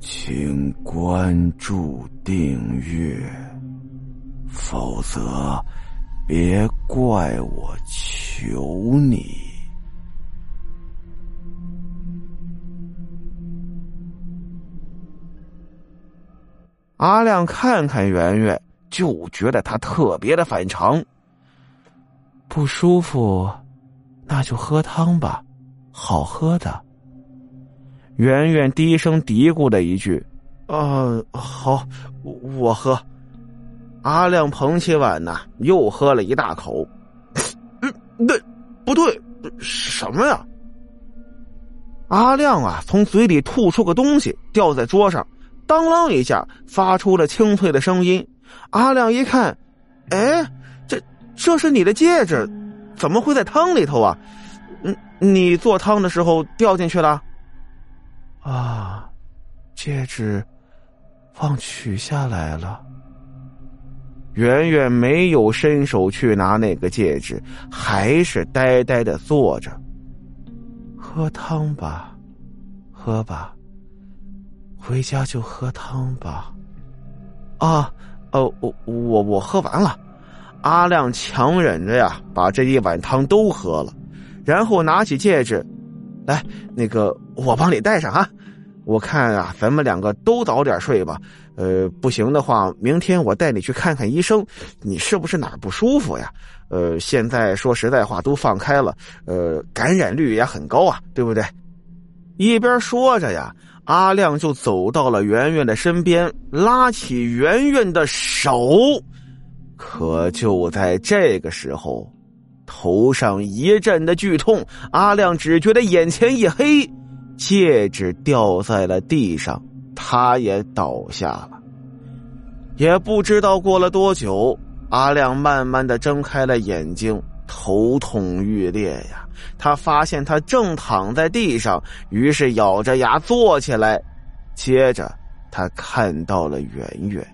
请关注订阅，否则别怪我求你。阿亮看看圆圆，就觉得他特别的反常。不舒服，那就喝汤吧，好喝的。圆圆低声嘀咕了一句：“啊，好，我喝。”阿亮捧起碗呐，又喝了一大口。嗯，对，不对，什么呀？阿亮啊，从嘴里吐出个东西，掉在桌上，当啷一下，发出了清脆的声音。阿亮一看，哎，这这是你的戒指，怎么会在汤里头啊？嗯，你做汤的时候掉进去了。啊，戒指忘取下来了。圆圆没有伸手去拿那个戒指，还是呆呆的坐着。喝汤吧，喝吧。回家就喝汤吧。啊，哦，我我我喝完了。阿亮强忍着呀，把这一碗汤都喝了，然后拿起戒指。来，那个我帮你戴上啊！我看啊，咱们两个都早点睡吧。呃，不行的话，明天我带你去看看医生。你是不是哪不舒服呀？呃，现在说实在话，都放开了，呃，感染率也很高啊，对不对？一边说着呀，阿亮就走到了圆圆的身边，拉起圆圆的手。可就在这个时候。头上一阵的剧痛，阿亮只觉得眼前一黑，戒指掉在了地上，他也倒下了。也不知道过了多久，阿亮慢慢的睁开了眼睛，头痛欲裂呀。他发现他正躺在地上，于是咬着牙坐起来，接着他看到了圆圆。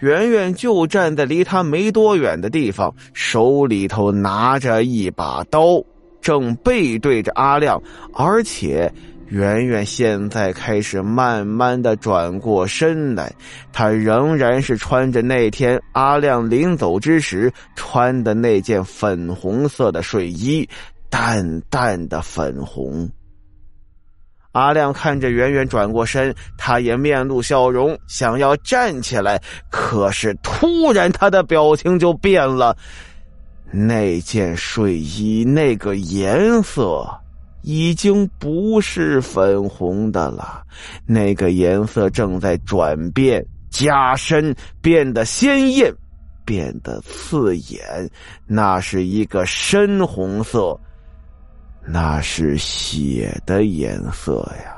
圆圆就站在离他没多远的地方，手里头拿着一把刀，正背对着阿亮。而且，圆圆现在开始慢慢的转过身来，她仍然是穿着那天阿亮临走之时穿的那件粉红色的睡衣，淡淡的粉红。阿亮看着圆圆转过身，他也面露笑容，想要站起来，可是突然他的表情就变了。那件睡衣那个颜色已经不是粉红的了，那个颜色正在转变、加深，变得鲜艳，变得刺眼，那是一个深红色。那是血的颜色呀，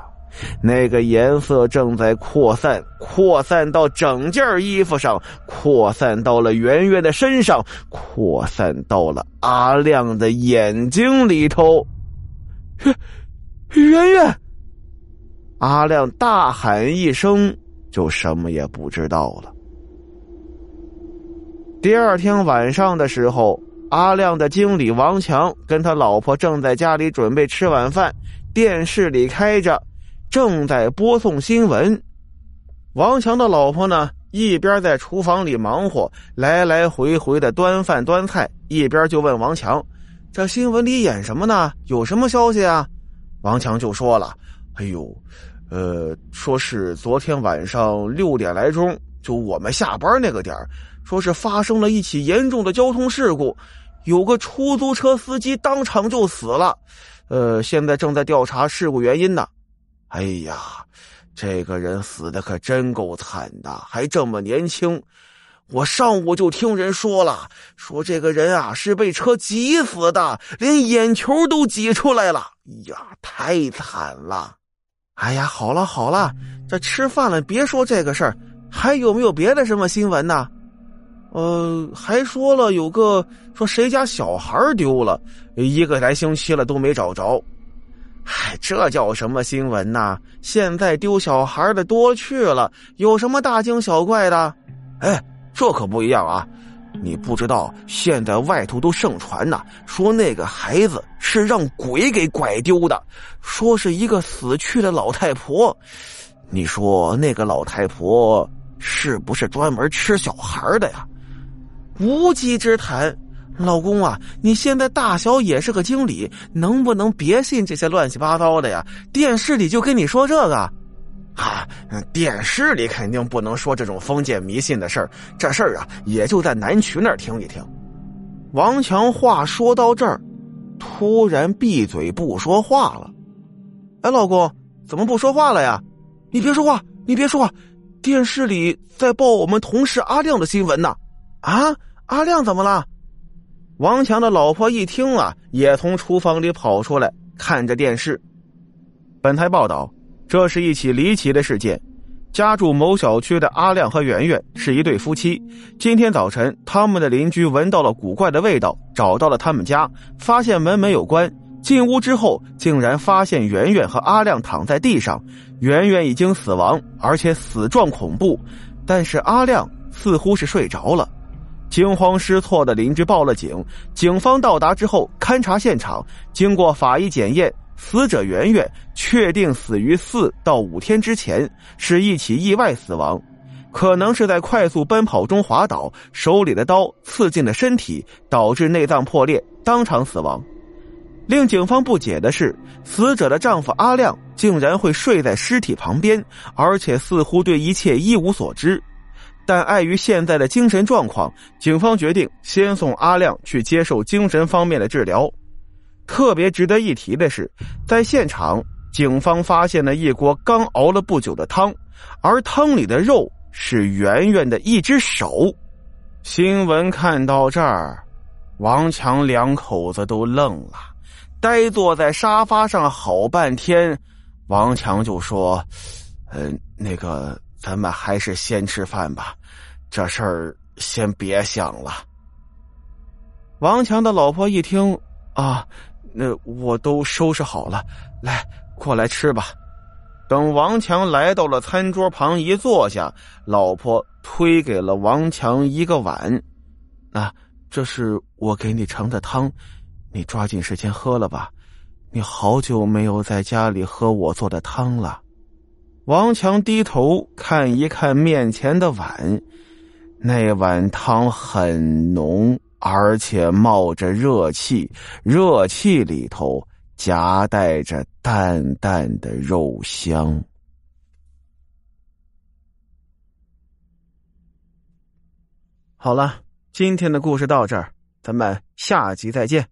那个颜色正在扩散，扩散到整件衣服上，扩散到了圆圆的身上，扩散到了阿亮的眼睛里头。圆圆，阿亮大喊一声，就什么也不知道了。第二天晚上的时候。阿亮的经理王强跟他老婆正在家里准备吃晚饭，电视里开着，正在播送新闻。王强的老婆呢，一边在厨房里忙活，来来回回的端饭端菜，一边就问王强：“这新闻里演什么呢？有什么消息啊？”王强就说了：“哎呦，呃，说是昨天晚上六点来钟，就我们下班那个点。”说是发生了一起严重的交通事故，有个出租车司机当场就死了，呃，现在正在调查事故原因呢。哎呀，这个人死的可真够惨的，还这么年轻。我上午就听人说了，说这个人啊是被车挤死的，连眼球都挤出来了。呀，太惨了！哎呀，好了好了，这吃饭了，别说这个事儿，还有没有别的什么新闻呢？呃，还说了有个说谁家小孩丢了，一个来星期了都没找着。嗨，这叫什么新闻呐？现在丢小孩的多去了，有什么大惊小怪的？哎，这可不一样啊！你不知道，现在外头都盛传呐，说那个孩子是让鬼给拐丢的，说是一个死去的老太婆。你说那个老太婆是不是专门吃小孩的呀？无稽之谈，老公啊，你现在大小也是个经理，能不能别信这些乱七八糟的呀？电视里就跟你说这个，啊，电视里肯定不能说这种封建迷信的事儿，这事儿啊，也就在南渠那儿听一听。王强话说到这儿，突然闭嘴不说话了。哎，老公，怎么不说话了呀？你别说话，你别说话，电视里在报我们同事阿亮的新闻呢。啊，阿亮怎么了？王强的老婆一听啊，也从厨房里跑出来，看着电视。本台报道，这是一起离奇的事件。家住某小区的阿亮和圆圆是一对夫妻。今天早晨，他们的邻居闻到了古怪的味道，找到了他们家，发现门没有关。进屋之后，竟然发现圆圆和阿亮躺在地上，圆圆已经死亡，而且死状恐怖，但是阿亮似乎是睡着了。惊慌失措的邻居报了警，警方到达之后勘察现场，经过法医检验，死者圆圆确定死于四到五天之前，是一起意外死亡，可能是在快速奔跑中滑倒，手里的刀刺进了身体，导致内脏破裂，当场死亡。令警方不解的是，死者的丈夫阿亮竟然会睡在尸体旁边，而且似乎对一切一无所知。但碍于现在的精神状况，警方决定先送阿亮去接受精神方面的治疗。特别值得一提的是，在现场，警方发现了一锅刚熬了不久的汤，而汤里的肉是圆圆的一只手。新闻看到这儿，王强两口子都愣了。呆坐在沙发上好半天，王强就说：“嗯，那个，咱们还是先吃饭吧，这事儿先别想了。”王强的老婆一听啊，那我都收拾好了，来，过来吃吧。等王强来到了餐桌旁一坐下，老婆推给了王强一个碗，啊，这是我给你盛的汤。你抓紧时间喝了吧，你好久没有在家里喝我做的汤了。王强低头看一看面前的碗，那碗汤很浓，而且冒着热气，热气里头夹带着淡淡的肉香。好了，今天的故事到这儿，咱们下集再见。